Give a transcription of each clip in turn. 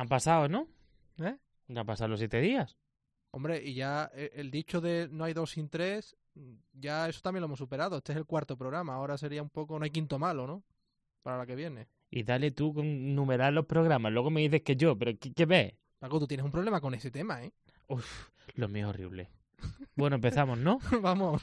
Han pasado, ¿no? ¿Eh? Ya han pasado los siete días. Hombre, y ya eh, el dicho de no hay dos sin tres, ya eso también lo hemos superado. Este es el cuarto programa. Ahora sería un poco, no hay quinto malo, ¿no? Para la que viene. Y dale tú con numerar los programas. Luego me dices que yo, pero ¿qué, qué ves? Paco, tú tienes un problema con ese tema, ¿eh? Uf, lo mío es horrible. Bueno, empezamos, ¿no? Vamos.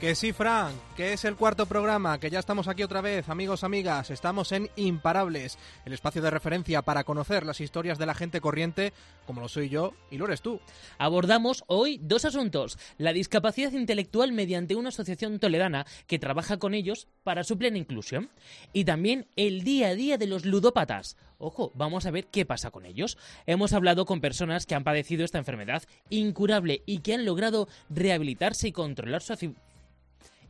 Que sí, Fran, que es el cuarto programa, que ya estamos aquí otra vez, amigos, amigas, estamos en Imparables, el espacio de referencia para conocer las historias de la gente corriente, como lo soy yo y lo eres tú. Abordamos hoy dos asuntos, la discapacidad intelectual mediante una asociación toledana que trabaja con ellos para su plena inclusión, y también el día a día de los ludópatas. Ojo, vamos a ver qué pasa con ellos. Hemos hablado con personas que han padecido esta enfermedad incurable y que han logrado rehabilitarse y controlar su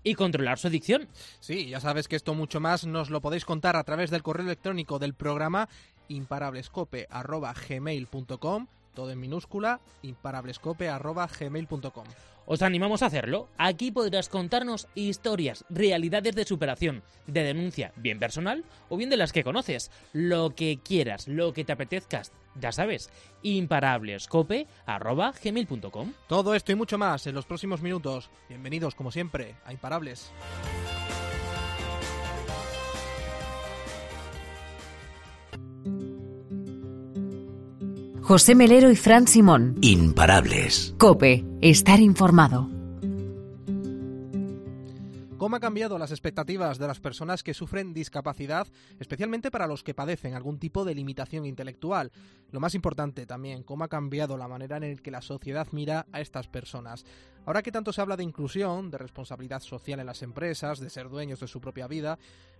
y controlar su adicción. Sí, ya sabes que esto mucho más nos lo podéis contar a través del correo electrónico del programa imparablescope.gmail.com todo en minúscula, imparablescope.gmail.com Os animamos a hacerlo. Aquí podrás contarnos historias, realidades de superación, de denuncia, bien personal o bien de las que conoces. Lo que quieras, lo que te apetezcas. Ya sabes, imparablescope.gmail.com Todo esto y mucho más en los próximos minutos. Bienvenidos, como siempre, a Imparables. José Melero y Fran Simón. Imparables. Cope, estar informado. ¿Cómo ha cambiado las expectativas de las personas que sufren discapacidad, especialmente para los que padecen algún tipo de limitación intelectual? Lo más importante también, cómo ha cambiado la manera en la que la sociedad mira a estas personas. Ahora que tanto se habla de inclusión, de responsabilidad social en las empresas, de ser dueños de su propia vida,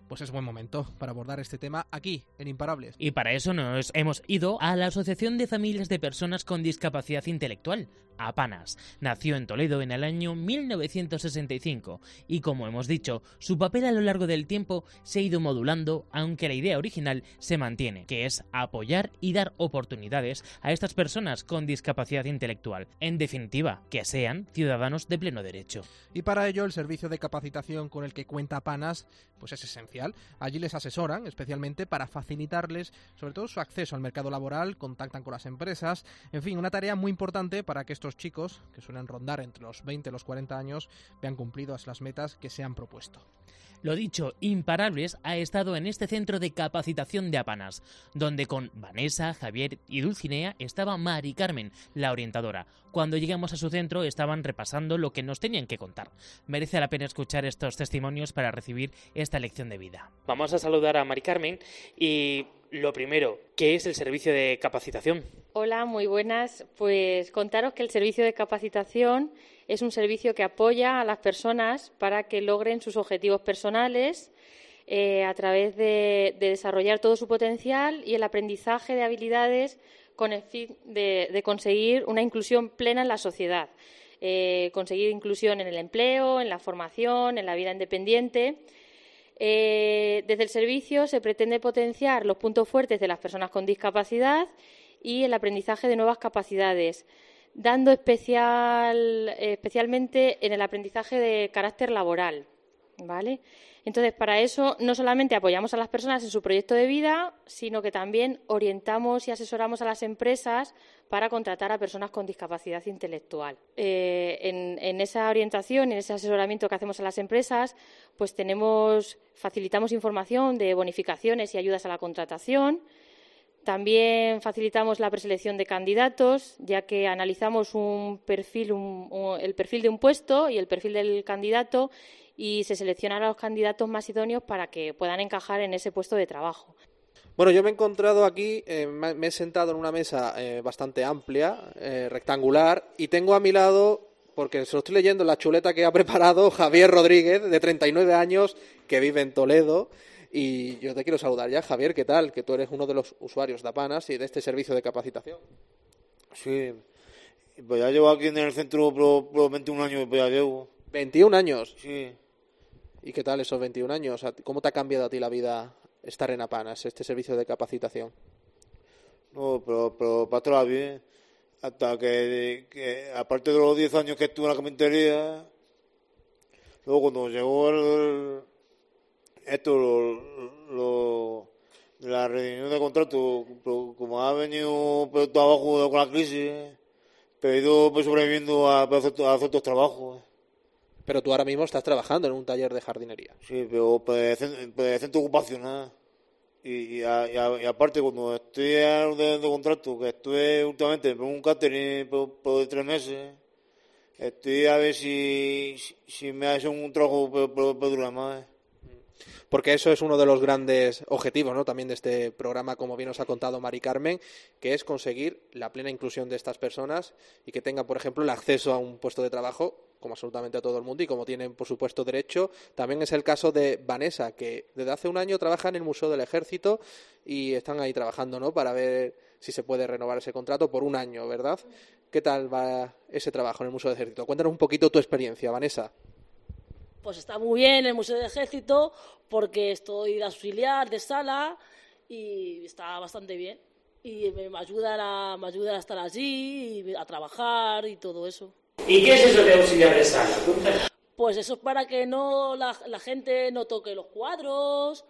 pues es buen momento para abordar este tema aquí, en Imparables. Y para eso nos hemos ido a la Asociación de Familias de Personas con Discapacidad Intelectual, APANAS. Nació en Toledo en el año 1965 y, como hemos dicho, su papel a lo largo del tiempo se ha ido modulando, aunque la idea original se mantiene, que es apoyar y dar oportunidades a estas personas con discapacidad intelectual. En definitiva, que sean ciudadanos de pleno derecho. Y para ello, el servicio de capacitación con el que cuenta APANAS pues es esencial Allí les asesoran, especialmente para facilitarles, sobre todo, su acceso al mercado laboral, contactan con las empresas, en fin, una tarea muy importante para que estos chicos, que suelen rondar entre los 20 y los 40 años, vean cumplidas las metas que se han propuesto. Lo dicho, Imparables ha estado en este centro de capacitación de Apanas, donde con Vanessa, Javier y Dulcinea estaba Mari Carmen, la orientadora. Cuando llegamos a su centro estaban repasando lo que nos tenían que contar. Merece la pena escuchar estos testimonios para recibir esta lección de vida. Vamos a saludar a Mari Carmen y lo primero, ¿qué es el servicio de capacitación? Hola, muy buenas. Pues contaros que el servicio de capacitación es un servicio que apoya a las personas para que logren sus objetivos personales eh, a través de, desarrollar todo su potencial y el aprendizaje de habilidades con el fin de, conseguir una inclusión plena en la sociedad. Eh, conseguir inclusión en el empleo, en la formación, en la vida independiente. Eh, desde el servicio se pretende potenciar los puntos fuertes de las personas con discapacidad y el aprendizaje de nuevas capacidades dando especial, especialmente en el aprendizaje de carácter laboral. ¿vale? Entonces, para eso no solamente apoyamos a las personas en su proyecto de vida, sino que también orientamos y asesoramos a las empresas para contratar a personas con discapacidad intelectual. Eh, en, en, esa orientación, en ese asesoramiento que hacemos a las empresas, pues tenemos, facilitamos información de bonificaciones y ayudas a la contratación, también facilitamos la preselección de candidatos, ya que analizamos un perfil, el perfil de un puesto y el perfil del candidato y se seleccionan a los candidatos más idóneos para que puedan encajar en ese puesto de trabajo. Bueno, yo me he encontrado aquí, eh, me he sentado en una mesa eh, bastante amplia, eh, rectangular, y tengo a mi lado, porque se lo estoy leyendo la chuleta que ha preparado Javier Rodríguez, de 39 años, que vive en Toledo. Y yo te quiero saludar ya, Javier, ¿qué tal? Que tú eres uno de los usuarios de APANAS y de este servicio de capacitación. Sí, pues ya llevo aquí en el centro por, 21 años, pues ya llevo. ¿21 años? Sí. ¿Y qué tal esos 21 años? ¿Cómo te ha cambiado a ti la vida estar en Apanas, este servicio de capacitación? No, pero, pero para atrás bien. Hasta que, que, aparte de los 10 años que estuve en la carpintería, luego cuando llegó el, esto, lo, lo- la reunión de contrato, como ha venido todo abajo con la crisis, pero he ido pues, sobreviviendo a, a hacer, a hacer otros trabajos. Pero tú ahora mismo estás trabajando en un taller de jardinería. Sí, pero pues, pues, centro ocupacional. Y, y, a- y aparte, cuando estoy en de, de contrato, que estuve últimamente por un catering por, por tres meses, estoy a ver si, si, me hace un trabajo por, por, por durar más. Porque eso es uno de los grandes objetivos ¿no? también de este programa, como bien nos ha contado Mari Carmen, que es conseguir la plena inclusión de estas personas y que tengan, por ejemplo, el acceso a un puesto de trabajo, como absolutamente a todo el mundo y como tienen, por supuesto, derecho. También es el caso de Vanessa, que desde hace un año trabaja en el Museo del Ejército y están ahí trabajando ¿no? para ver si se puede renovar ese contrato por un año, ¿verdad? ¿Qué tal va ese trabajo en el Museo del Ejército? Cuéntanos un poquito tu experiencia, Vanessa. Pues está muy bien el Museo del Ejército porque estoy de auxiliar de sala y está bastante bien. Y me, ayudan a, me ayudan a estar allí, y a trabajar y todo eso. ¿Y qué es eso de auxiliar de sala? Pues eso es para que no la, la gente no toque los cuadros,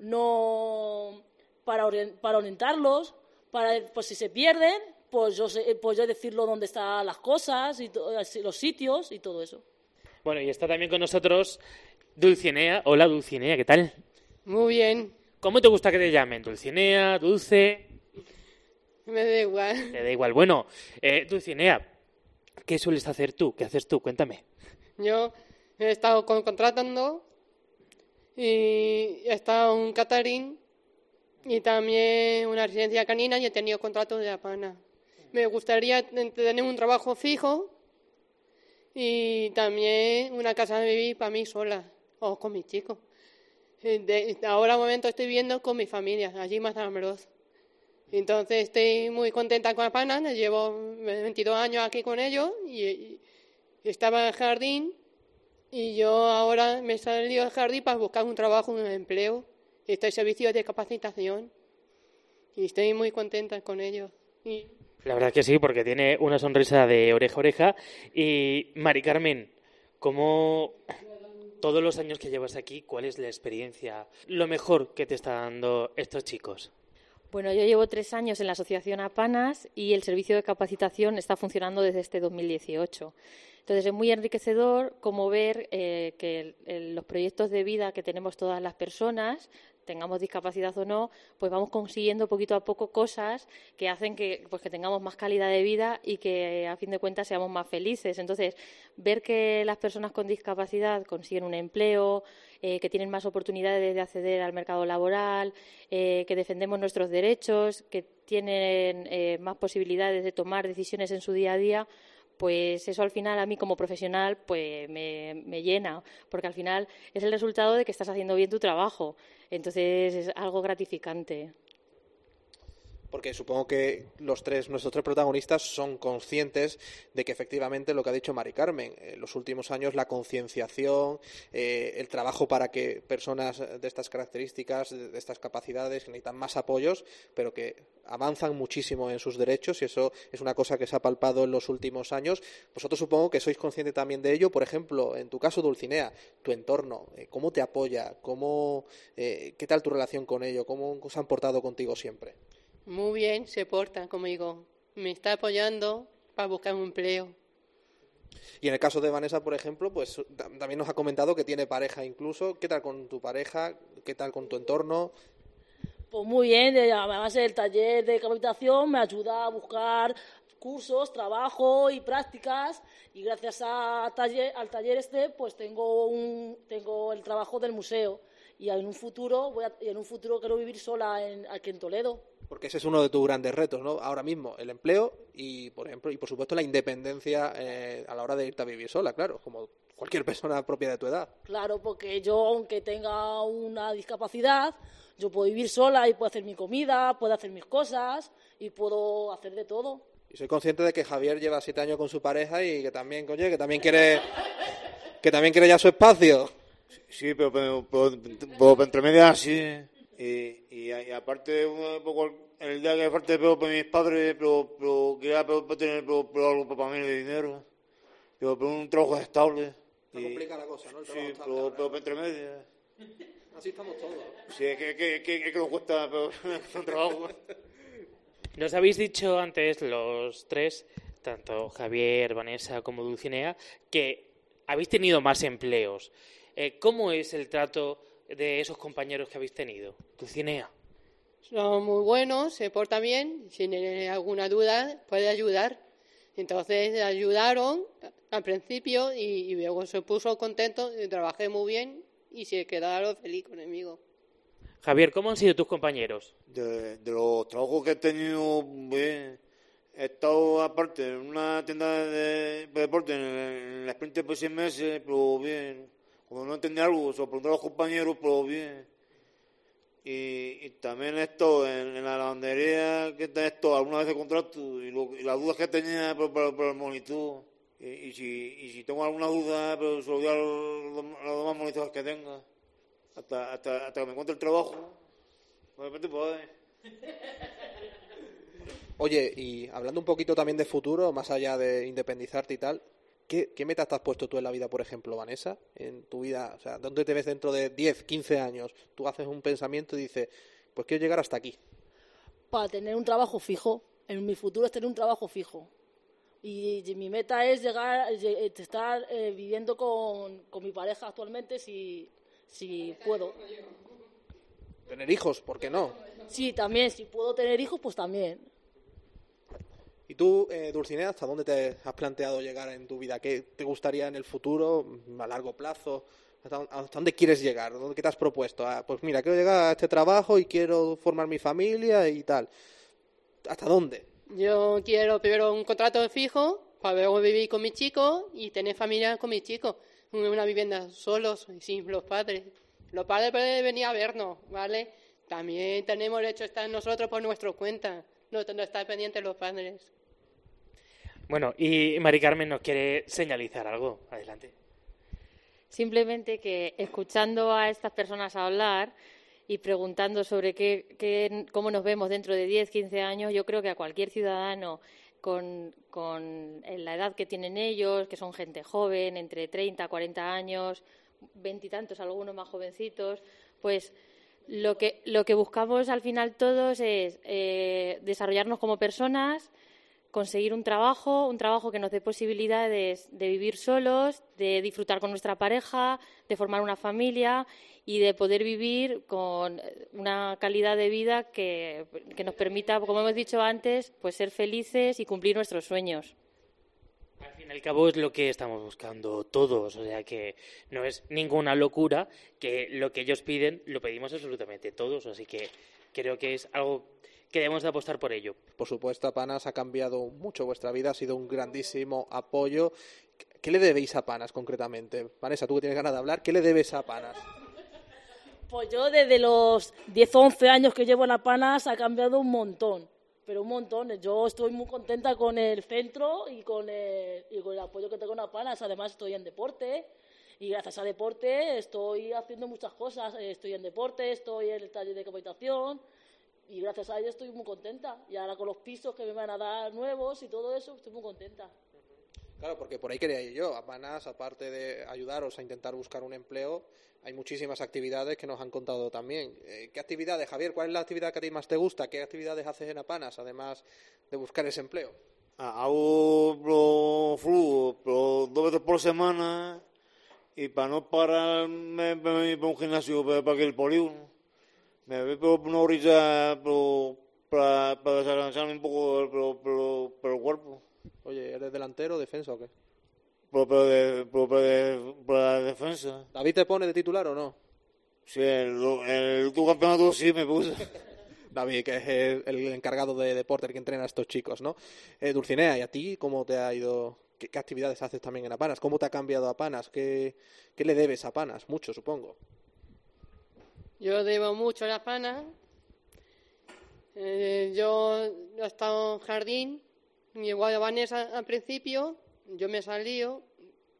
no para, orien- para orientarlos, para pues si se pierden, pues yo sé, pues yo decirlo dónde están las cosas y to- los sitios y todo eso. Bueno, y está también con nosotros Dulcinea. Hola, Dulcinea, ¿qué tal? Muy bien, ¿Cómo te gusta que te llamen? ¿Dulcinea? ¿Dulce? me da igual. Te da igual. Bueno, eh, Dulcinea, ¿qué sueles hacer tú? ¿Qué haces tú? Cuéntame. Yo he estado con- contratando y he estado en un catering y también una residencia canina y he tenido contratos de apana. Me gustaría ten- tener un trabajo fijo y también una casa de vivir para mí sola o con mis chicos. Eh, ahora momento estoy viviendo con mi familia, allí en Mazamoroz. Entonces estoy muy contenta con Apana, llevo 22 años aquí con ellos y, estaba en el jardín y yo ahora me salido del jardín para buscar un trabajo, un empleo. Estoy en servicio de capacitación y estoy muy contenta con ellos. La verdad que sí, porque tiene una sonrisa de oreja a oreja. Y Mari Carmen, ¿cómo todos los años que llevas aquí, cuál es la experiencia, lo mejor que te está dando estos chicos? Bueno, yo llevo tres años en la Asociación Apanas y el servicio de capacitación está funcionando desde este 2018. Entonces es muy enriquecedor como ver eh, que los proyectos de vida que tenemos todas las personas, tengamos discapacidad o no, pues vamos consiguiendo poquito a poco cosas que hacen que, pues, que tengamos más calidad de vida y que a fin de cuentas seamos más felices. Entonces, ver que las personas con discapacidad consiguen un empleo, eh, que tienen más oportunidades de acceder al mercado laboral, eh, que defendemos nuestros derechos, que tienen eh, más posibilidades de tomar decisiones en su día a día, pues eso al final a mí como profesional pues me, me llena, porque al final es el resultado de que estás haciendo bien tu trabajo. Entonces es algo gratificante. Porque supongo que los tres, nuestros tres protagonistas son conscientes de que efectivamente lo que ha dicho Mari Carmen, en los últimos años la concienciación, eh, el trabajo para que personas de estas características, de, de estas capacidades, que necesitan más apoyos, pero que avanzan muchísimo en sus derechos y eso es una cosa que se ha palpado en los últimos años. Vosotros supongo que sois conscientes también de ello. Por ejemplo, en tu caso, Dulcinea, tu entorno, eh, ¿cómo te apoya? ¿Cómo, eh, ¿Qué tal tu relación con ello? ¿Cómo se han portado contigo siempre? Muy bien se porta conmigo. Me está apoyando para buscar un empleo. Y en el caso de Vanessa, por ejemplo, pues ta- también nos ha comentado que tiene pareja incluso. ¿Qué tal con tu pareja? ¿Qué tal con tu entorno? Pues muy bien, eh, además el taller de capacitación me ayuda a buscar cursos, trabajo y prácticas y gracias a taller, al taller este pues tengo un, tengo el trabajo del museo y en un futuro voy a- y en un futuro quiero vivir sola en, aquí en Toledo. Porque ese es uno de tus grandes retos, ¿no? Ahora mismo, el empleo y, por ejemplo, y por supuesto la independencia eh, a la hora de irte a vivir sola, claro, como cualquier persona propia de tu edad. Claro, porque yo aunque tenga una discapacidad, yo puedo vivir sola y puedo hacer mi comida, puedo hacer mis cosas y puedo hacer de todo. Y soy consciente de que Javier lleva siete años con su pareja y que también, oye, que también quiere, que también quiere ya su espacio. Sí, pero, pero, pero, pero entre medias sí. Y, y, y aparte, un poco el día que falta pero para mis padres, pero, pero quería pero, pero tener pero, pero algo para mí de dinero, pero, pero un trabajo estable. Se complica la cosa, ¿no? El Sí, trabajo estable pero, ahora. pero entre medias. Así estamos todos. Sí, es que, que, que, que nos cuesta pero, un trabajo. Nos habéis dicho antes los tres, tanto Javier, Vanessa como Dulcinea, que habéis tenido más empleos. Eh, ¿Cómo es el trato de esos compañeros que habéis tenido? Dulcinea. Son muy buenos, se portan bien, si tiene alguna duda puede ayudar. Entonces ayudaron al principio y, y luego se puso contento, y trabajé muy bien y se quedaron feliz conmigo. Javier, ¿cómo han sido tus compañeros? De, de los trabajos que he tenido, bien, he estado aparte en una tienda de, de deporte en, en la sprint por seis meses, pero bien. Cuando no entendía algo, se lo preguntaba a los compañeros, pero bien. Y, también he estado en, la lavandería, que he estado alguna vez de contrato, y, y las dudas que tenía por el monitor. Y, si, y si tengo alguna duda, pero se lo digo a los, los demás monitores que tenga, hasta, hasta, hasta que me encuentre el trabajo. De repente, pues, Oye, y hablando un poquito también de futuro, más allá de independizarte y tal, ¿qué, qué metas te has puesto tú en la vida, por ejemplo, Vanessa? En tu vida, o sea, ¿dónde te ves dentro de 10, 15 años? Tú haces un pensamiento y dices, pues quiero llegar hasta aquí. Para tener un trabajo fijo. En mi futuro es tener un trabajo fijo. Y, y mi meta es llegar, lle- estar eh, viviendo con, con mi pareja actualmente si, si puedo. Tener hijos, ¿por qué no? Sí, también, si puedo tener hijos, pues también. ¿Y tú, eh, Dulcinea, hasta dónde te has planteado llegar en tu vida? ¿Qué te gustaría en el futuro, a largo plazo? ¿Hasta, dónde quieres llegar? ¿Dónde, ¿Qué te has propuesto? Ah, pues mira, quiero llegar a este trabajo y quiero formar mi familia y tal. ¿Hasta dónde? Yo quiero primero un contrato fijo para luego vivir con mi chico y tener familia con mi chico. Una vivienda solos y sin los padres. Los padres pueden venir a vernos, ¿vale? También tenemos derecho a estar nosotros por nuestra cuenta. No, no estar pendientes los padres. Bueno, y Mari Carmen nos quiere señalizar algo. Adelante. Simplemente que escuchando a estas personas hablar y preguntando sobre qué, qué- cómo nos vemos dentro de 10, 15 años, yo creo que a cualquier ciudadano con, con la edad que tienen ellos, que son gente joven, entre 30, 40 años, veintitantos, algunos más jovencitos, pues lo que, lo que buscamos al final todos es eh, desarrollarnos como personas, conseguir un trabajo, un trabajo que nos dé posibilidades de vivir solos, de disfrutar con nuestra pareja, de formar una familia y de poder vivir con una calidad de vida que, que nos permita, como hemos dicho antes, pues ser felices y cumplir nuestros sueños. Al fin y al cabo es lo que estamos buscando todos, o sea que no es ninguna locura que lo que ellos piden lo pedimos absolutamente todos, así que creo que es algo que debemos de apostar por ello. Por supuesto, Panas ha cambiado mucho vuestra vida, ha sido un grandísimo apoyo. ¿Qué le debéis a Panas concretamente? Vanessa, tú que tienes ganas de hablar, ¿qué le debes a Panas? Pues yo desde los 10 o 11 años que llevo en La Panas ha cambiado un montón, pero un montón. Yo estoy muy contenta con el centro y con el, y con el apoyo que tengo en La Panas. Además estoy en deporte y gracias a deporte estoy haciendo muchas cosas. Estoy en deporte, estoy en el taller de capacitación y gracias a ello estoy muy contenta. Y ahora con los pisos que me van a dar nuevos y todo eso, estoy muy contenta. Claro, porque por ahí quería ir yo. A Panas, aparte de ayudaros a intentar buscar un empleo, hay muchísimas actividades que nos han contado también. Eh, ¿Qué actividades, Javier? ¿Cuál es la actividad que a ti más te gusta? ¿Qué actividades haces en Apanas, además de buscar ese empleo? Ah, Hago pro flujo, pero dos veces por semana y para no pararme me voy para un gimnasio para, para que el polígono. Me voy por una pero, para, para descansarme un poco pero, pero, pero el cuerpo. Oye, ¿eres delantero defensa o qué? Pero, pero de, pero, pero de, para la defensa. ¿David te pone de titular o no? Sí, el, el último campeonato sí me puse. David, que es el, el encargado de deporte, el que entrena a estos chicos, ¿no? Eh, Dulcinea, ¿y a ti cómo te ha ido? ¿Qué, qué actividades haces también en Apanas? ¿Cómo te ha cambiado Apanas? ¿Qué, ¿Qué le debes a Apanas? Mucho, supongo. Yo debo mucho a la pana. Eh, yo he estado en jardín, igual a Vanessa al principio, yo me salí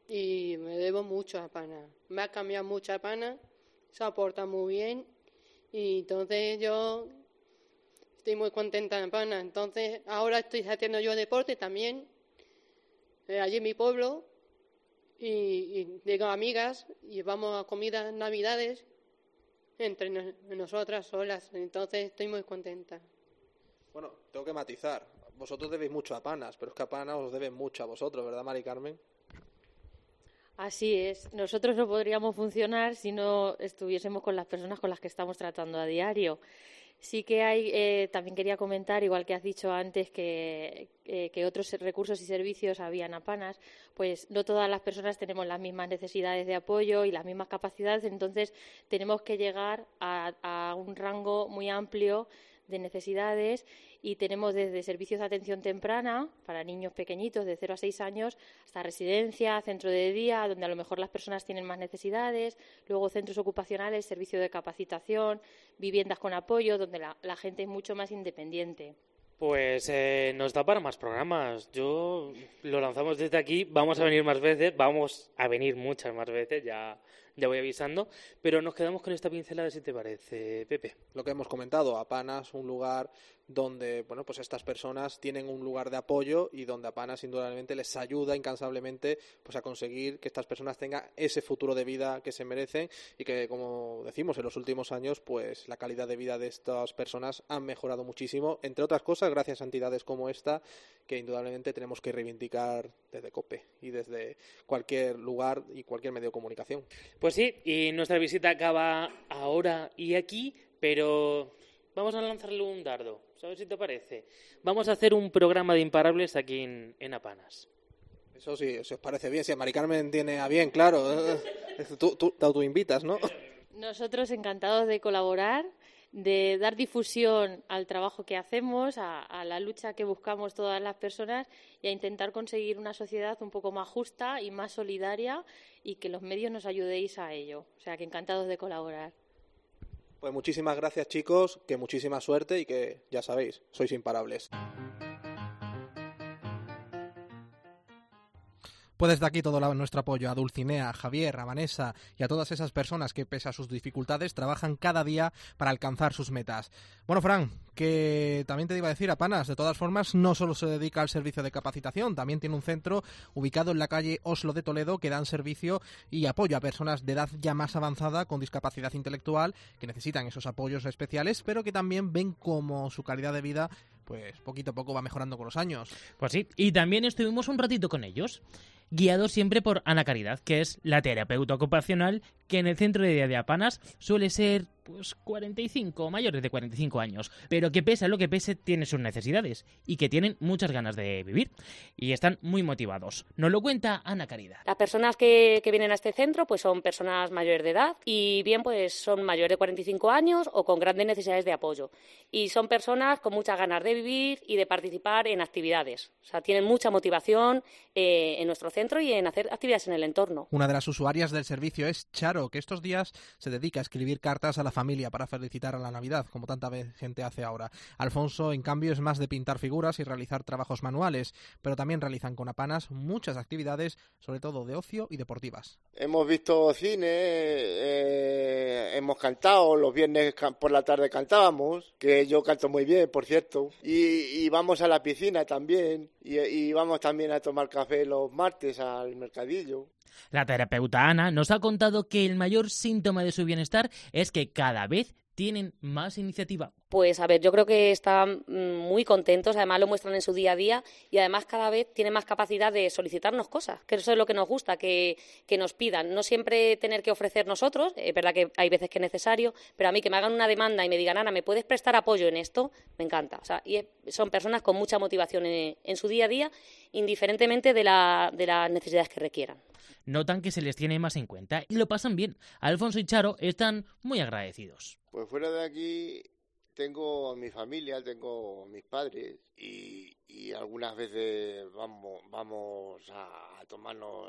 y me debo mucho a pana. Me ha cambiado mucho a pana, se aporta muy bien Y entonces yo estoy muy contenta en Pana. Entonces ahora estoy haciendo yo deporte también, eh, allí en mi pueblo, y, y digo amigas, y vamos a comidas navidades entre no- nosotras solas. Entonces estoy muy contenta. Bueno, tengo que matizar. Vosotros debéis mucho a Panas, pero es que a Panas os deben mucho a vosotros, ¿verdad, Mari Carmen? Así es. Nosotros no podríamos funcionar si no estuviésemos con las personas con las que estamos tratando a diario. Sí que hay, eh, también quería comentar, igual que has dicho antes, que, eh, otros recursos y servicios habían a Panas, pues no todas las personas tenemos las mismas necesidades de apoyo y las mismas capacidades, entonces tenemos que llegar a, a un rango muy amplio de necesidades y tenemos desde servicios de atención temprana para niños pequeñitos de 0 a 6 años hasta residencia, centro de día, donde a lo mejor las personas tienen más necesidades, luego centros ocupacionales, servicio de capacitación, viviendas con apoyo, donde la, la gente es mucho más independiente. Pues eh, nos da para más programas. Yo lo lanzamos desde aquí. Vamos a venir más veces, vamos a venir muchas más veces, ya, ya voy avisando. Pero nos quedamos con esta pincelada, si te parece, Pepe. Lo que hemos comentado, Apanas, un lugar donde, bueno, pues estas personas tienen un lugar de apoyo y donde Apanas indudablemente les ayuda incansablemente pues a conseguir que estas personas tengan ese futuro de vida que se merecen y que, como decimos, en los últimos años, pues la calidad de vida de estas personas han mejorado muchísimo, entre otras cosas, gracias a entidades como esta, que indudablemente tenemos que reivindicar desde COPE y desde cualquier lugar y cualquier medio de comunicación. Pues sí, y nuestra visita acaba ahora y aquí, pero vamos a lanzarle un dardo, ¿sabes si te parece? Vamos a hacer un programa de imparables aquí en, en Apanas. Eso sí, si os parece bien, si a Mari Carmen tiene a bien, claro. Tú, tú te autoinvitas, ¿no? Nosotros encantados de colaborar, de dar difusión al trabajo que hacemos, a, a la lucha que buscamos todas las personas y a intentar conseguir una sociedad un poco más justa y más solidaria y que los medios nos ayudéis a ello. O sea que encantados de colaborar. Pues muchísimas gracias, chicos, que muchísima suerte y que, ya sabéis, sois imparables. Pues desde aquí todo nuestro apoyo a Dulcinea, a Javier, a Vanessa y a todas esas personas que, pese a sus dificultades, trabajan cada día para alcanzar sus metas. Bueno, Fran, que también te iba a decir, a Panas, de todas formas, no solo se dedica al servicio de capacitación, también tiene un centro ubicado en la calle Oslo de Toledo que dan servicio y apoyo a personas de edad ya más avanzada con discapacidad intelectual que necesitan esos apoyos especiales, pero que también ven como su calidad de vida pues poquito a poco va mejorando con los años. Pues sí, y también estuvimos un ratito con ellos, guiados siempre por Ana Caridad, que es la terapeuta ocupacional que en el centro de día de Apanas suele ser pues 45, mayores de 45 años, pero que pese a lo que pese tiene sus necesidades y que tienen muchas ganas de vivir y están muy motivados. Nos lo cuenta Ana Caridad. Las personas que, que vienen a este centro pues son personas mayores de edad y bien pues son mayores de 45 años o con grandes necesidades de apoyo. Y son personas con muchas ganas de vivir y de participar en actividades. O sea, tienen mucha motivación eh, en nuestro centro y en hacer actividades en el entorno. Una de las usuarias del servicio es Charo, que estos días se dedica a escribir cartas a la familia para felicitar a la Navidad, como tanta gente hace ahora. Alfonso, en cambio, es más de pintar figuras y realizar trabajos manuales, pero también realizan con Apanas muchas actividades, sobre todo de ocio y deportivas. Hemos visto cine, eh, hemos cantado, los viernes por la tarde cantábamos, que yo canto muy bien, por cierto, y, y vamos a la piscina también, y, y vamos también a tomar café los martes al mercadillo. La terapeuta Ana nos ha contado que el mayor síntoma de su bienestar es que cada vez tienen más iniciativa. Pues a ver, yo creo que están mm, muy contentos, además lo muestran en su día a día y además cada vez tienen más capacidad de solicitarnos cosas, que eso es lo que nos gusta, que, que nos pidan. No siempre tener que ofrecer nosotros, es verdad que hay veces que es necesario, pero a mí que me hagan una demanda y me digan, Ana, ¿me puedes prestar apoyo en esto? Me encanta. O sea, y son personas con mucha motivación en, en su día a día, indiferentemente de, la- de las necesidades que requieran. Notan que se les tiene más en cuenta y lo pasan bien. Alfonso y Charo están muy agradecidos. Pues fuera de aquí tengo a mi familia, tengo a mis padres y, y algunas veces vamos, vamos a, a tomarnos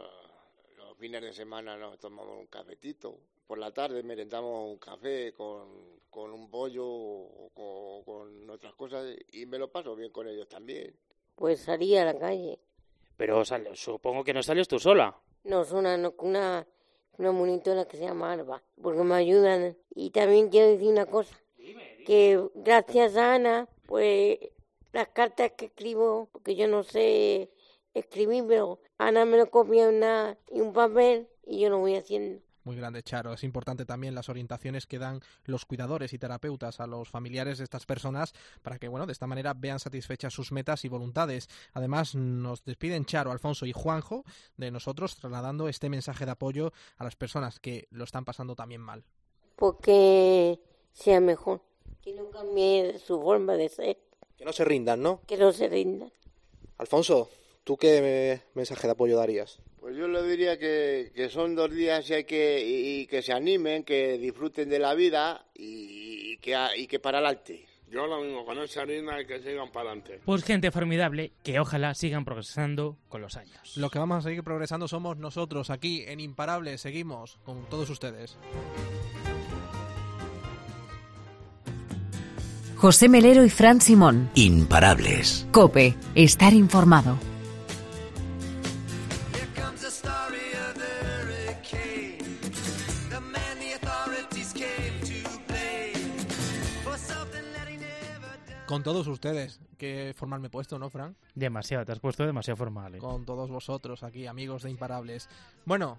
los fines de semana nos tomamos un cafetito. Por la tarde merendamos un café con, con un pollo o con, con otras cosas y me lo paso bien con ellos también. Pues salí a la calle. Pero sal- supongo que no sales tú sola. No, es una, no- una una monitora que se llama Alba, porque me ayudan. Y también quiero decir una cosa, que gracias a Ana, pues las cartas que escribo, porque yo no sé escribir, pero Ana me lo copia una, y un papel y yo lo voy haciendo. Muy grande, Charo. Es importante también las orientaciones que dan los cuidadores y terapeutas a los familiares de estas personas para que, bueno, de esta manera vean satisfechas sus metas y voluntades. Además, nos despiden Charo, Alfonso y Juanjo de nosotros, trasladando este mensaje de apoyo a las personas que lo están pasando también mal. Porque sea mejor, que no cambie su forma de ser. Que no se rindan, ¿no? Que no se rindan. Alfonso, ¿tú qué mensaje de apoyo darías? Pues yo le diría que, son dos días y, hay que, y, que se animen, que disfruten de la vida y, que, y que para adelante. Yo lo mismo, con esa harina y que sigan para adelante. Pues gente formidable, que ojalá sigan progresando con los años. Lo que vamos a seguir progresando somos nosotros aquí en Imparables. Seguimos con todos ustedes. José Melero y Fran Simón. Imparables. Cope, estar informado. Con todos ustedes. Qué formal me he puesto, ¿no, Fran? Demasiado, te has puesto demasiado formal. ¿eh? Con todos vosotros aquí, amigos de Imparables. Bueno,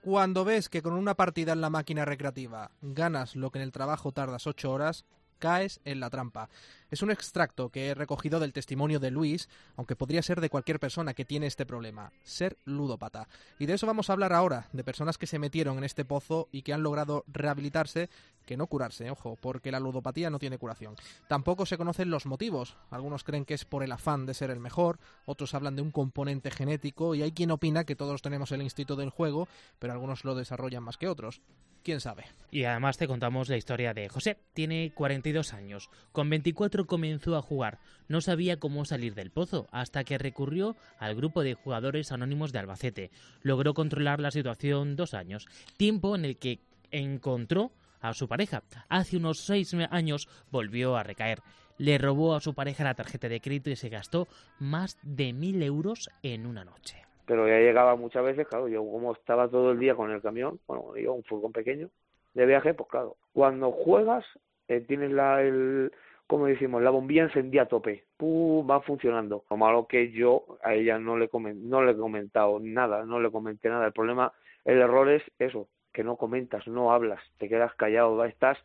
cuando ves que con una partida en la máquina recreativa ganas lo que en el trabajo tardas ocho horas, caes en la trampa. Es un extracto que he recogido del testimonio de Luis, aunque podría ser de cualquier persona que tiene este problema, ser ludópata. Y de eso vamos a hablar ahora, de personas que se metieron en este pozo y que han logrado rehabilitarse, que no curarse, ojo, porque la ludopatía no tiene curación. Tampoco se conocen los motivos. Algunos creen que es por el afán de ser el mejor, otros hablan de un componente genético y hay quien opina que todos tenemos el instinto del juego, pero algunos lo desarrollan más que otros quién sabe. Y además te contamos la historia de José. Tiene 42 años. Con 24 comenzó a jugar. No sabía cómo salir del pozo hasta que recurrió al grupo de jugadores anónimos de Albacete. Logró controlar la situación dos años, tiempo en el que encontró a su pareja. Hace unos seis años volvió a recaer. Le robó a su pareja la tarjeta de crédito y se gastó más de mil euros en una noche pero ya llegaba muchas veces, claro, yo como estaba todo el día con el camión, bueno, yo un furgón pequeño de viaje, pues claro, cuando juegas eh, tienes la, el, como decimos, la bombilla encendida a tope, ¡pum! va funcionando. Lo malo que yo a ella no le, no le he comentado nada, no le comenté nada. El problema, el error es eso, que no comentas, no hablas, te quedas callado, estás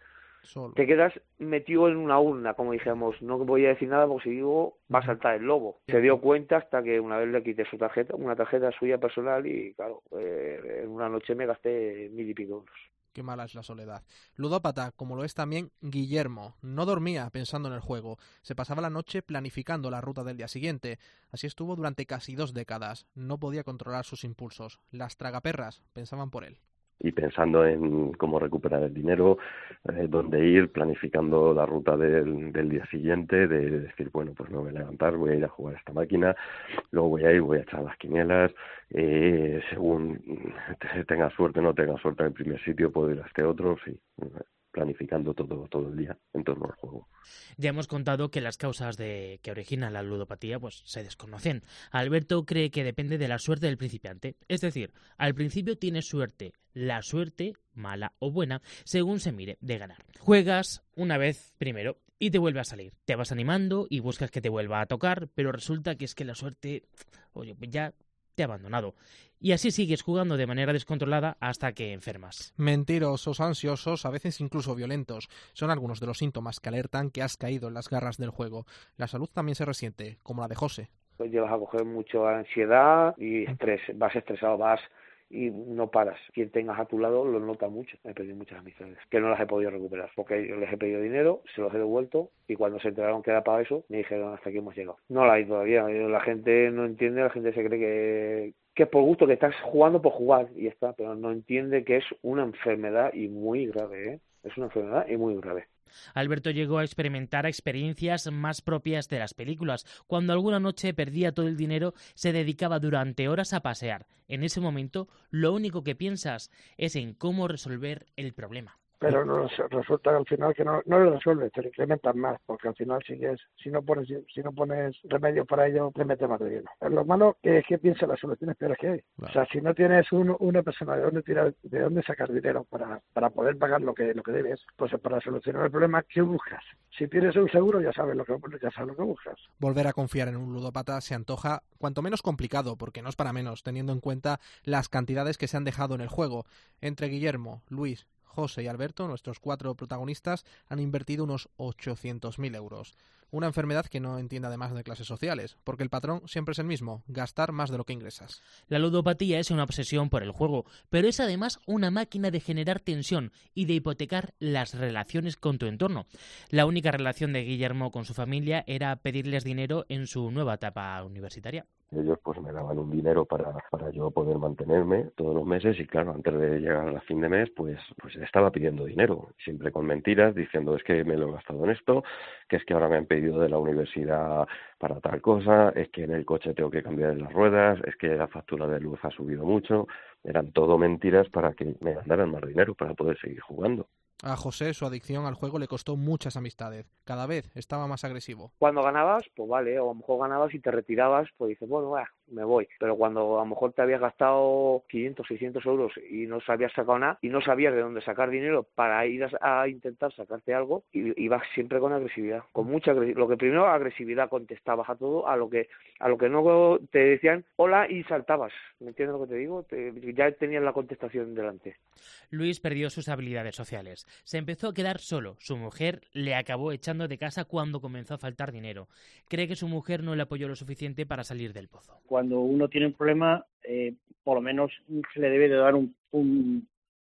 te quedas metido en una urna, como dijimos, no voy a decir nada porque si digo va a saltar el lobo. Se dio cuenta hasta que una vez le quité su tarjeta, una tarjeta suya personal y claro, eh, en una noche me gasté mil y pico euros. Qué mala es la soledad. Ludópata, como lo es también Guillermo, no dormía pensando en el juego. Se pasaba la noche planificando la ruta del día siguiente. Así estuvo durante casi dos décadas. No podía controlar sus impulsos. Las tragaperras pensaban por él y pensando en cómo recuperar el dinero, eh, dónde ir, planificando la ruta del, del, día siguiente, de decir, bueno, pues me voy a levantar, voy a ir a jugar a esta máquina, luego voy a ir, voy a echar las quinielas, eh, según tenga suerte o no tenga suerte en el primer sitio, puedo ir a este otro, sí, planificando todo, todo el día en torno al juego. Ya hemos contado que las causas de que originan la ludopatía pues se desconocen. Alberto cree que depende de la suerte del principiante, es decir, al principio tienes suerte, la suerte, mala o buena, según se mire, de ganar. Juegas una vez primero y te vuelve a salir. Te vas animando y buscas que te vuelva a tocar, pero resulta que es que la suerte, oye, pues ya te ha abandonado. Y así sigues jugando de manera descontrolada hasta que enfermas. Mentirosos, ansiosos, a veces incluso violentos, son algunos de los síntomas que alertan que has caído en las garras del juego. La salud también se resiente, como la de José. Pues llevas a coger mucho ansiedad y estrés, vas estresado, vas y no paras. Quien tengas a tu lado lo nota mucho. He perdido muchas amistades que no las he podido recuperar porque yo les he pedido dinero, se los he devuelto y cuando se enteraron que era para eso, me dijeron hasta aquí hemos llegado. No la hay todavía. La gente no entiende, la gente se cree que, que es por gusto, que estás jugando por jugar y está, pero no entiende que es una enfermedad y muy grave. ¿eh? Es una enfermedad y muy grave. Alberto llegó a experimentar experiencias más propias de las películas. Cuando alguna noche perdía todo el dinero, se dedicaba durante horas a pasear. En ese momento, lo único que piensas es en cómo resolver el problema. Pero no, resulta al final que no, no lo resuelves, te lo incrementan más, porque al final si, es, si no pones si no pones remedio para ello, te metes más de lleno. Lo malo es que piensa las soluciones peores que hay. O sea, si no tienes una persona de dónde tirar, de dónde sacar dinero para, para poder pagar lo que lo que debes, pues para solucionar el problema, ¿qué buscas? Si tienes un seguro, ya sabes lo que ya sabes lo que buscas. Volver a confiar en un ludópata se antoja cuanto menos complicado, porque no es para menos, teniendo en cuenta las cantidades que se han dejado en el juego. Entre Guillermo, Luis, José y Alberto, nuestros cuatro protagonistas, han invertido unos 800.000 euros. Una enfermedad que no entiende además de clases sociales, porque el patrón siempre es el mismo, gastar más de lo que ingresas. La ludopatía es una obsesión por el juego, pero es además una máquina de generar tensión y de hipotecar las relaciones con tu entorno. La única relación de Guillermo con su familia era pedirles dinero en su nueva etapa universitaria ellos pues me daban un dinero para, para yo poder mantenerme todos los meses y claro, antes de llegar a fin de mes pues pues estaba pidiendo dinero, siempre con mentiras, diciendo es que me lo he gastado en esto, que es que ahora me han pedido de la universidad para tal cosa, es que en el coche tengo que cambiar las ruedas, es que la factura de luz ha subido mucho, eran todo mentiras para que me mandaran más dinero para poder seguir jugando. A José su adicción al juego le costó muchas amistades. Cada vez estaba más agresivo. Cuando ganabas, pues vale, o a lo mejor ganabas y te retirabas, pues dices, bueno, me voy. Pero cuando a lo mejor te habías gastado 500, 600 euros y no sabías sacado nada y no sabías de dónde sacar dinero para ir a, intentar sacarte algo, ibas siempre con agresividad, con mucha agresividad. Lo que primero, agresividad, contestabas a todo, a lo que a lo que no te decían hola y saltabas. ¿Me entiendes lo que te digo? ya tenías la contestación delante. Luis perdió sus habilidades sociales se empezó a quedar solo. Su mujer le acabó echando de casa cuando comenzó a faltar dinero. Cree que su mujer no le apoyó lo suficiente para salir del pozo. Uno tiene un problema, eh, por lo menos se le debe de dar un, un,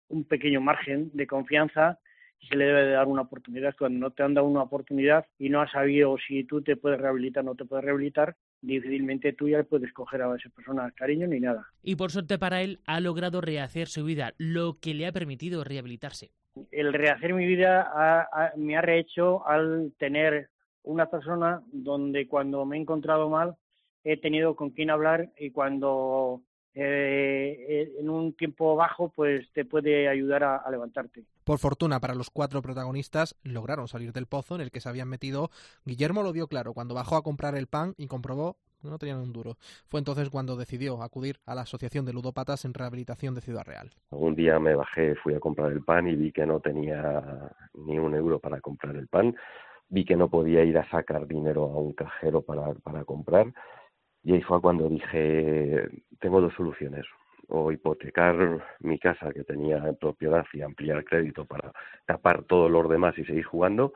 un pequeño margen de confianza y se le debe de dar una oportunidad. Cuando no te han dado una oportunidad y no has sabido si tú te puedes rehabilitar o no te puedes rehabilitar, difícilmente tú ya puedes coger a esa persona cariño ni nada. Y por suerte para él ha logrado rehacer su vida, lo que le ha permitido rehabilitarse. El rehacer mi vida me ha rehecho al tener una persona donde cuando me he encontrado mal he tenido con quien hablar y cuando eh, en un tiempo bajo, pues te puede ayudar a, levantarte. Por fortuna para los cuatro protagonistas, lograron salir del pozo en el que se habían metido. Guillermo lo vio claro cuando bajó a comprar el pan y comprobó que no tenían un duro. Fue entonces cuando decidió acudir a la Asociación de Ludópatas en Rehabilitación de Ciudad Real. Un día me bajé, fui a comprar el pan y vi que no tenía ni un euro para comprar el pan. Vi que no podía ir a sacar dinero a un cajero para, para comprar y ahí fue cuando dije, tengo dos soluciones, o hipotecar mi casa que tenía en propiedad y ampliar el crédito para tapar todos los demás y seguir jugando,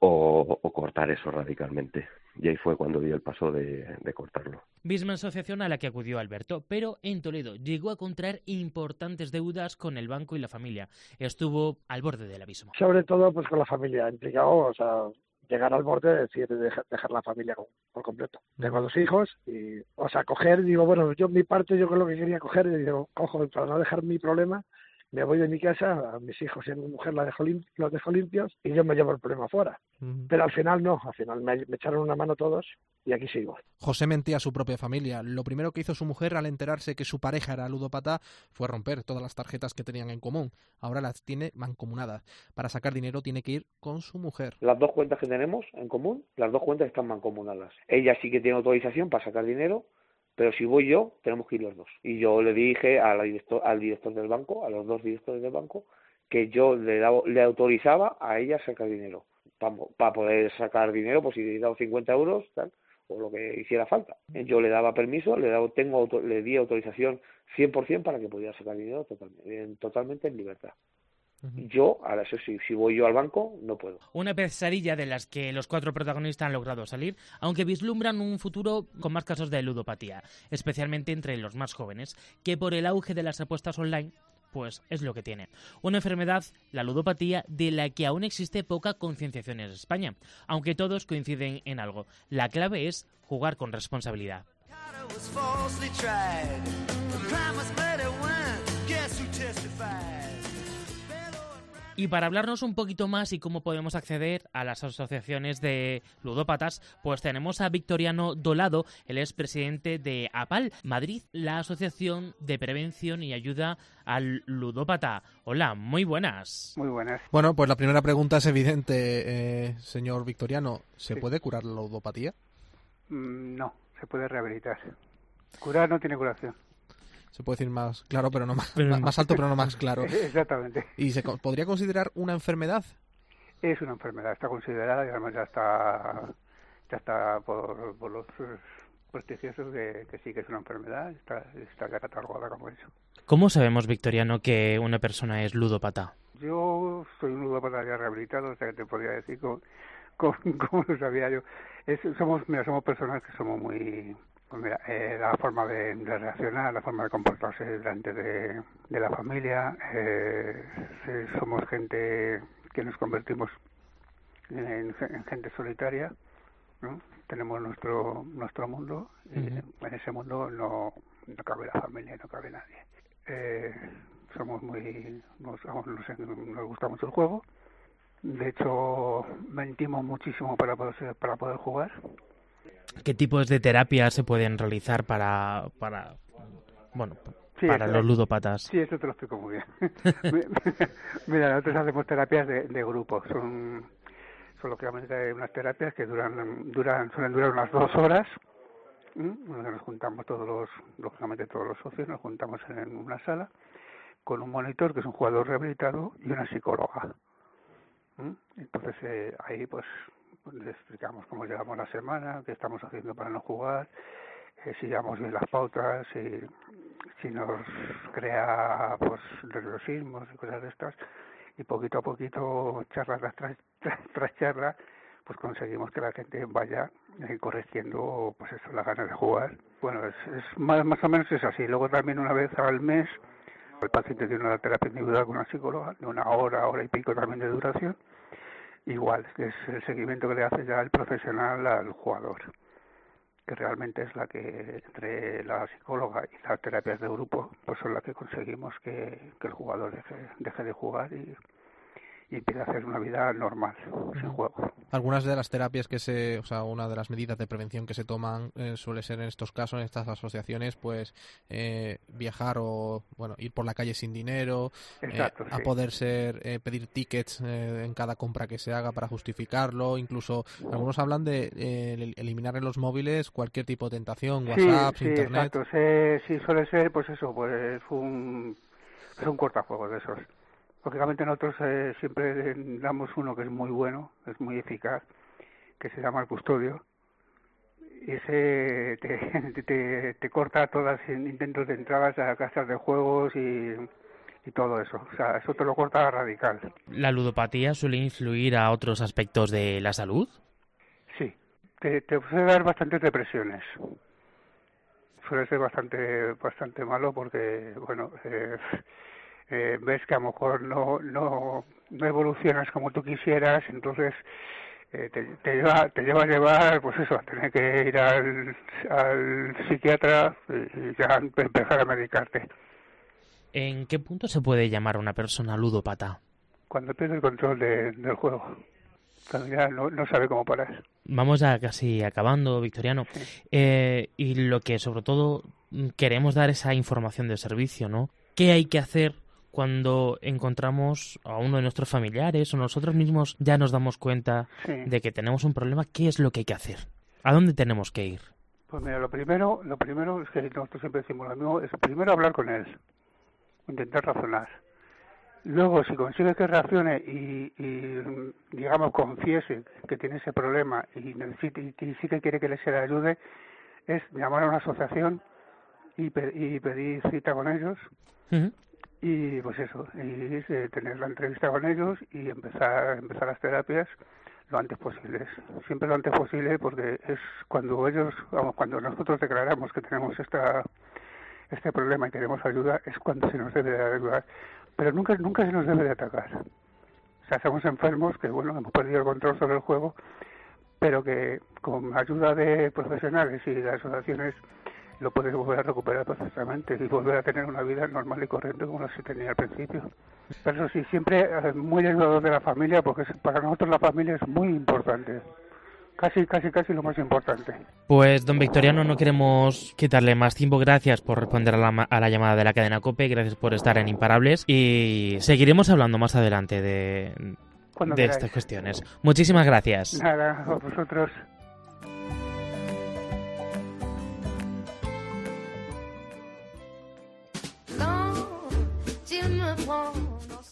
o, cortar eso radicalmente. Y ahí fue cuando di el paso de, de, cortarlo. Misma asociación a la que acudió Alberto, pero en Toledo llegó a contraer importantes deudas con el banco y la familia. Estuvo al borde del abismo. Sobre todo pues con la familia implicado, o sea, llegar al borde de decir dejar, la familia por completo. Tengo dos hijos y, o sea, coger, digo, bueno, yo mi parte, yo creo que quería coger, y digo, cojo, para no dejar mi problema, me voy de mi casa, a mis hijos y a mi mujer la dejo los dejo limpios y yo me llevo el problema fuera. Pero al final no, al final me, echaron una mano todos y aquí sigo. José mentía a su propia familia. Lo primero que hizo su mujer al enterarse que su pareja era ludópata fue romper todas las tarjetas que tenían en común. Ahora las tiene mancomunadas. Para sacar dinero tiene que ir con su mujer. Las dos cuentas que tenemos en común, las dos cuentas están mancomunadas. Ella sí que tiene autorización para sacar dinero pero si voy yo, tenemos que ir los dos. Y yo le dije al director, al director del banco, a los dos directores del banco, que yo le, le autorizaba a ella sacar dinero, para poder sacar dinero, pues si le he dado 50 euros, tal, o lo que hiciera falta. Yo le daba permiso, le, daba, tengo, le di autorización 100% para que pudiera sacar dinero totalmente, totalmente en libertad. Yo, ahora eso sí, si voy yo al banco, no puedo. Una pesadilla de las que los cuatro protagonistas han logrado salir, aunque vislumbran un futuro con más casos de ludopatía, especialmente entre los más jóvenes, que por el auge de las apuestas online pues es lo que tiene. Una enfermedad, la ludopatía, de la que aún existe poca concienciación en España, aunque todos coinciden en algo. La clave es jugar con responsabilidad. Y para hablarnos un poquito más y cómo podemos acceder a las asociaciones de ludópatas, pues tenemos a Victoriano Dolado, él es presidente de APAL Madrid, la Asociación de Prevención y Ayuda al Ludópata. Hola, muy buenas. Muy buenas. Bueno, pues la primera pregunta es evidente, eh, señor Victoriano. ¿Se puede curar la ludopatía? Mm, no, se puede rehabilitar. Curar no tiene curación. Se puede decir más claro, pero no más, Pero- más alto, pero no más claro. Exactamente. ¿Y se co- podría considerar una enfermedad? Es una enfermedad, está considerada y además ya está, ya está por, por los eh, prestigiosos que, que sí que es una enfermedad, está, está catalogada como eso. ¿Cómo sabemos, Victoriano, que una persona es ludópata? Yo soy un ludópata ya rehabilitado, o sea que te podría decir cómo, cómo, cómo lo sabía yo. Es- somos, mira, somos personas que somos muy... pues mira, eh, la forma de, de reaccionar, la forma de comportarse delante de, de la familia, eh, somos gente que nos convertimos en, en gente solitaria, ¿no? Tenemos nuestro nuestro mundo y en ese mundo no, no cabe la familia, no cabe nadie. Eh, somos muy nos, nos, nos gusta mucho el juego de hecho mentimos muchísimo para poder para poder jugar ¿Qué tipos de terapias se pueden realizar para, para bueno, Sí, para los ludópatas? sí eso te lo explico muy bien. Mira nosotros hacemos terapias de, de grupo. Son son lógicamente unas terapias que duran duran suelen durar unas dos horas nos juntamos todos los lógicamente todos los socios nos juntamos en una sala con un monitor que es un jugador rehabilitado y una psicóloga entonces eh, ahí pues les explicamos cómo llevamos la semana qué estamos haciendo para no jugar eh, si llevamos bien las pautas si nos crea pues nerviosismos y cosas de estas y poquito a poquito charla tras, tras- tras charla pues conseguimos que la gente vaya eh, corrigiendo pues eso las ganas de jugar. Bueno es, es más, más o menos es así. Luego también una vez al mes el paciente tiene una terapia individual con una psicóloga de una hora hora y pico también de duración igual es el seguimiento que le hace ya el profesional al jugador que realmente es la que entre la psicóloga y las terapias de grupo pues son las que conseguimos que, que el jugador deje, deje de jugar y, y empiece a hacer una vida normal sin juego Algunas de las terapias que se, o sea, una de las medidas de prevención que se toman eh, suele ser en estos casos, en estas asociaciones, pues eh, viajar o, bueno, ir por la calle sin dinero, eh, a poder ser, eh, pedir tickets eh, en cada compra que se haga para justificarlo, incluso algunos hablan de el- eliminar en los móviles cualquier tipo de tentación, WhatsApp, sí, Internet. exacto. Sí, suele ser, pues eso, pues un, es un cortafuegos de esos. Lógicamente nosotros eh, siempre damos uno que es muy bueno, es muy eficaz, que se llama el custodio. Y ese te, te, te corta todos los intentos de entradas a casas de juegos y, y todo eso. O sea, eso te lo corta radical. ¿La ludopatía suele influir a otros aspectos de la salud? Sí, te, te puede dar bastantes depresiones. Suele ser bastante bastante malo porque, bueno, eh, eh, ves que a lo mejor no, no, no evolucionas como tú quisieras, entonces eh, te, te lleva te lleva a llevar, pues eso, a tener que ir al, al psiquiatra y, y ya empezar a medicarte. ¿En qué punto se puede llamar a una persona ludópata? Cuando pierde el control de- del juego, cuando ya no, no sabe cómo parar. Vamos ya casi acabando, Victoriano. Eh, y lo que sobre todo mm, queremos dar esa información de servicio, ¿no? ¿Qué hay que hacer cuando encontramos a uno de nuestros familiares o nosotros mismos ya nos damos cuenta Sí. de que tenemos un problema? ¿Qué es lo que hay que hacer? ¿A dónde tenemos que ir? Pues mira, lo primero, lo primero es que nosotros siempre decimos lo mismo, es primero hablar con él, intentar razonar. Luego, si consigue que reaccione y, y, digamos, confiese que tiene ese problema y, necesite, y sí que quiere que le se le ayude, es llamar a una asociación y, pe- y pedir cita con ellos y pues eso, y eh, tener la entrevista con ellos y empezar, empezar las terapias lo antes posible. Siempre lo antes posible porque es cuando ellos, vamos, cuando nosotros declaramos que tenemos esta este problema y queremos ayuda, es cuando se nos debe de ayudar. Pero nunca, nunca se nos debe de atacar. O sea, somos enfermos que, bueno, hemos perdido el control sobre el juego, pero que con ayuda de profesionales y de asociaciones lo puedes volver a recuperar perfectamente y volver a tener una vida normal y corriente como la que tenía al principio. Pero eso sí, siempre eh, muy dentro de la familia, porque para nosotros la familia es muy importante. Casi, casi, casi lo más importante. Pues, don Victoriano, no queremos quitarle más tiempo. Gracias por responder a la, a la llamada de la cadena COPE. Gracias por estar en Imparables. Y seguiremos hablando más adelante de, de estas cuestiones. Muchísimas gracias. Nada, a vosotros.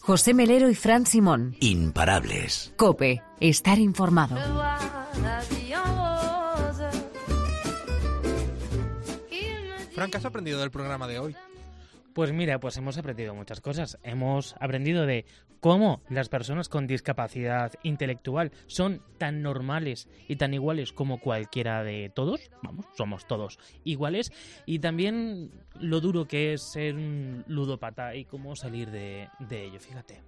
José Melero y Fran Simón. Imparables. Cope, estar informado. Fran, ¿qué has aprendido del programa de hoy? Pues mira, pues hemos aprendido muchas cosas. Hemos aprendido de cómo las personas con discapacidad intelectual son tan normales y tan iguales como cualquiera de todos. Vamos, somos todos iguales. Y también lo duro que es ser un ludópata y cómo salir de, de ello, fíjate.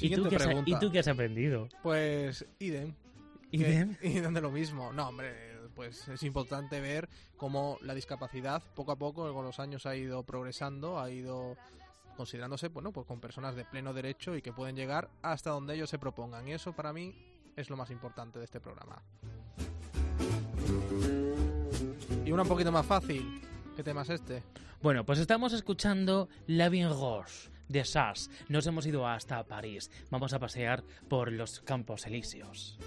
¿Y tú, qué has, ¿Y tú, qué has, aprendido? Pues idem. ¿Idem? Idem de lo mismo. No, hombre, pues es importante ver cómo la discapacidad poco a poco con los años ha ido progresando, ha ido considerándose bueno, pues con personas de pleno derecho y que pueden llegar hasta donde ellos se propongan. Y eso para mí es lo más importante de este programa. Y una un poquito más fácil. ¿Qué tema es este? Bueno, pues estamos escuchando La Bien Roche de Sass. Nos hemos ido hasta París. Vamos a pasear por los Campos Elíseos.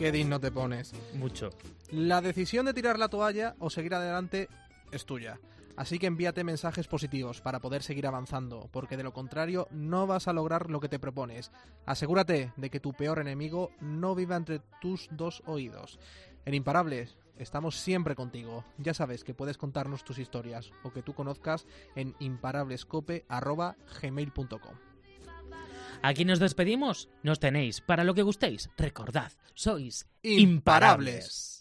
Qué digno te pones. Mucho. La decisión de tirar la toalla o seguir adelante es tuya. Así que envíate mensajes positivos para poder seguir avanzando, porque de lo contrario no vas a lograr lo que te propones. Asegúrate de que tu peor enemigo no viva entre tus dos oídos. En Imparables estamos siempre contigo. Ya sabes que puedes contarnos tus historias o que tú conozcas en imparablescope.gmail.com. Aquí nos despedimos. Nos tenéis para lo que gustéis. Recordad, sois imparables.